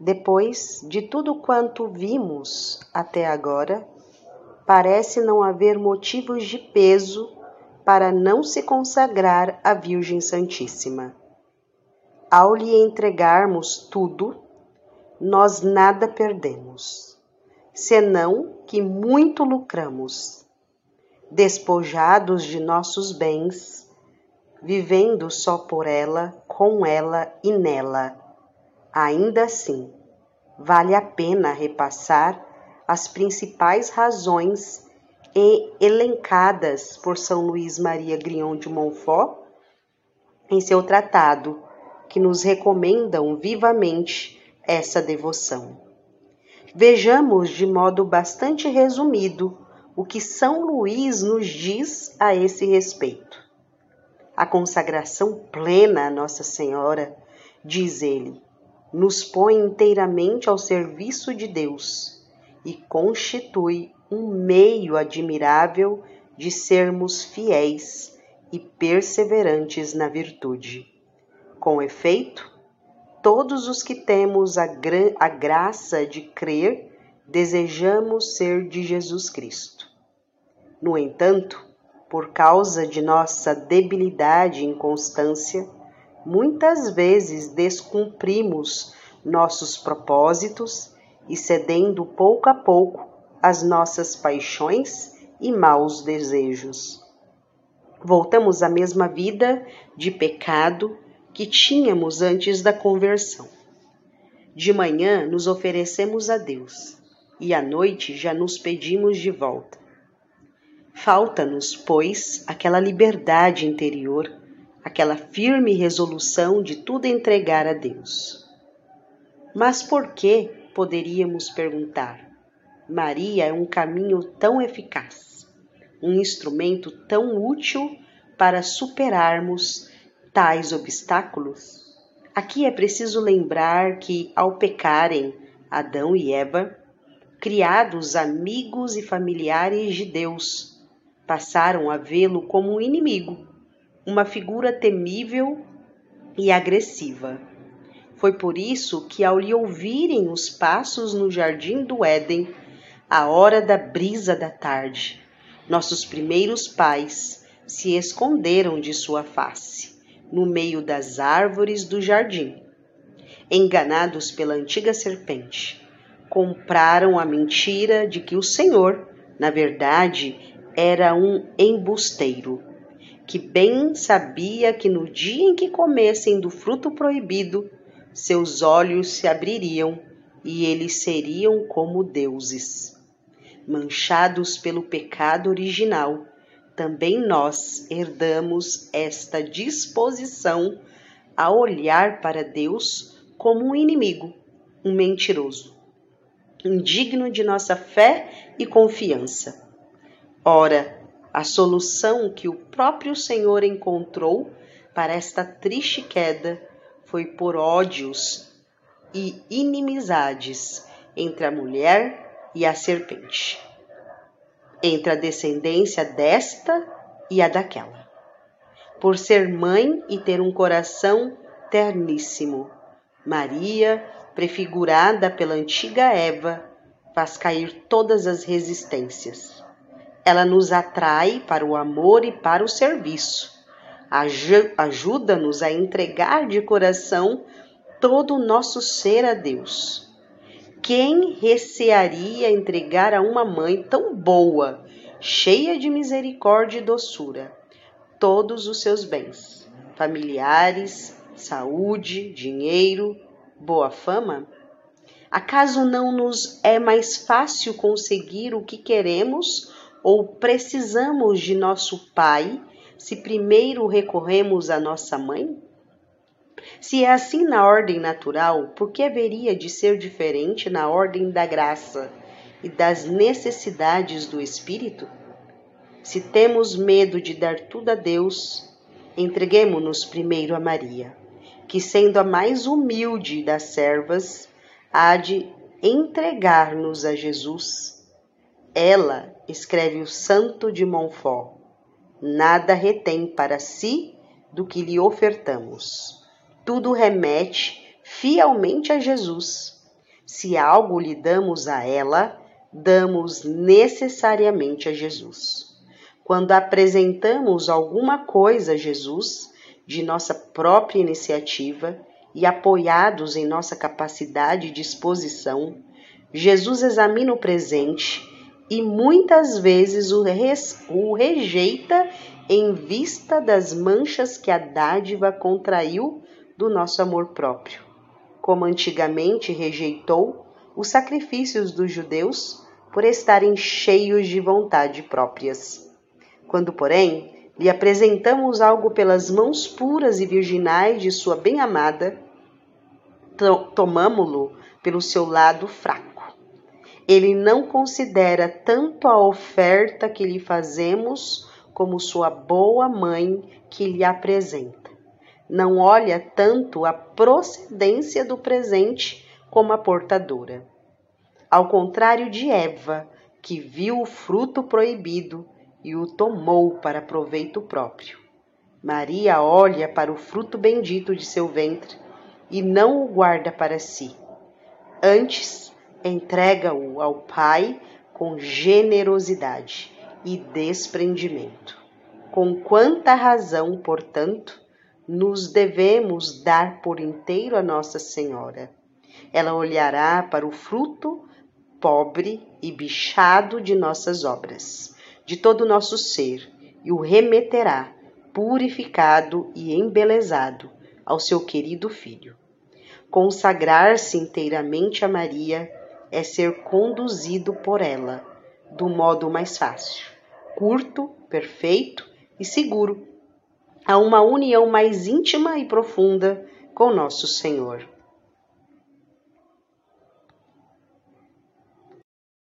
Depois de tudo quanto vimos até agora, parece não haver motivos de peso para não se consagrar à Virgem Santíssima. Ao lhe entregarmos tudo, nós nada perdemos, senão que muito lucramos. Despojados de nossos bens, vivendo só por ela, com ela e nela Ainda assim, vale a pena repassar as principais razões elencadas por São Luís Maria Grignon de Montfort em seu tratado, que nos recomendam vivamente essa devoção. Vejamos de modo bastante resumido o que São Luís nos diz a esse respeito. A consagração plena a Nossa Senhora, diz ele, nos põe inteiramente ao serviço de Deus e constitui um meio admirável de sermos fiéis e perseverantes na virtude. Com efeito, todos os que temos a, gra a graça de crer desejamos ser de Jesus Cristo. No entanto, por causa de nossa debilidade e inconstância, muitas vezes descumprimos nossos propósitos e cedendo pouco a pouco às nossas paixões e maus desejos. Voltamos à mesma vida de pecado que tínhamos antes da conversão. De manhã nos oferecemos a Deus e à noite já nos pedimos de volta. Falta-nos, pois, aquela liberdade interior aquela firme resolução de tudo entregar a Deus. Mas por que, poderíamos perguntar, Maria é um caminho tão eficaz, um instrumento tão útil para superarmos tais obstáculos? Aqui é preciso lembrar que, ao pecarem Adão e Eva, criados amigos e familiares de Deus, passaram a vê-lo como um inimigo uma figura temível e agressiva. Foi por isso que, ao lhe ouvirem os passos no jardim do Éden, à hora da brisa da tarde, nossos primeiros pais se esconderam de sua face, no meio das árvores do jardim. Enganados pela antiga serpente, compraram a mentira de que o Senhor, na verdade, era um embusteiro que bem sabia que no dia em que comessem do fruto proibido, seus olhos se abririam e eles seriam como deuses. Manchados pelo pecado original, também nós herdamos esta disposição a olhar para Deus como um inimigo, um mentiroso, indigno de nossa fé e confiança. Ora, a solução que o próprio Senhor encontrou para esta triste queda foi por ódios e inimizades entre a mulher e a serpente, entre a descendência desta e a daquela. Por ser mãe e ter um coração terníssimo, Maria, prefigurada pela antiga Eva, faz cair todas as resistências ela nos atrai para o amor e para o serviço. Ajuda-nos a entregar de coração todo o nosso ser a Deus. Quem recearia entregar a uma mãe tão boa, cheia de misericórdia e doçura, todos os seus bens, familiares, saúde, dinheiro, boa fama? Acaso não nos é mais fácil conseguir o que queremos ou precisamos de nosso pai se primeiro recorremos à nossa mãe? Se é assim na ordem natural, por que haveria de ser diferente na ordem da graça e das necessidades do espírito? Se temos medo de dar tudo a Deus, entreguemo-nos primeiro a Maria, que, sendo a mais humilde das servas, há de entregar-nos a Jesus ela, escreve o Santo de Montfort, nada retém para si do que lhe ofertamos. Tudo remete fielmente a Jesus, Se algo lhe damos a ela, damos necessariamente a Jesus. Quando apresentamos alguma coisa a Jesus, de nossa própria iniciativa e apoiados em nossa capacidade e disposição, Jesus examina o presente e muitas vezes o, res, o rejeita em vista das manchas que a dádiva contraiu do nosso amor próprio, como antigamente rejeitou os sacrifícios dos judeus por estarem cheios de vontade próprias. Quando, porém, lhe apresentamos algo pelas mãos puras e virginais de sua bem-amada, tomamo-lo pelo seu lado fraco ele não considera tanto a oferta que lhe fazemos como sua boa mãe que lhe apresenta. Não olha tanto a procedência do presente como a portadora. Ao contrário de Eva, que viu o fruto proibido e o tomou para proveito próprio. Maria olha para o fruto bendito de seu ventre e não o guarda para si. Antes, entrega-o ao Pai com generosidade e desprendimento. Com quanta razão, portanto, nos devemos dar por inteiro a Nossa Senhora. Ela olhará para o fruto pobre e bichado de nossas obras, de todo o nosso ser, e o remeterá, purificado e embelezado, ao seu querido Filho. Consagrar-se inteiramente a Maria é ser conduzido por ela do modo mais fácil, curto, perfeito e seguro, a uma união mais íntima e profunda com nosso Senhor.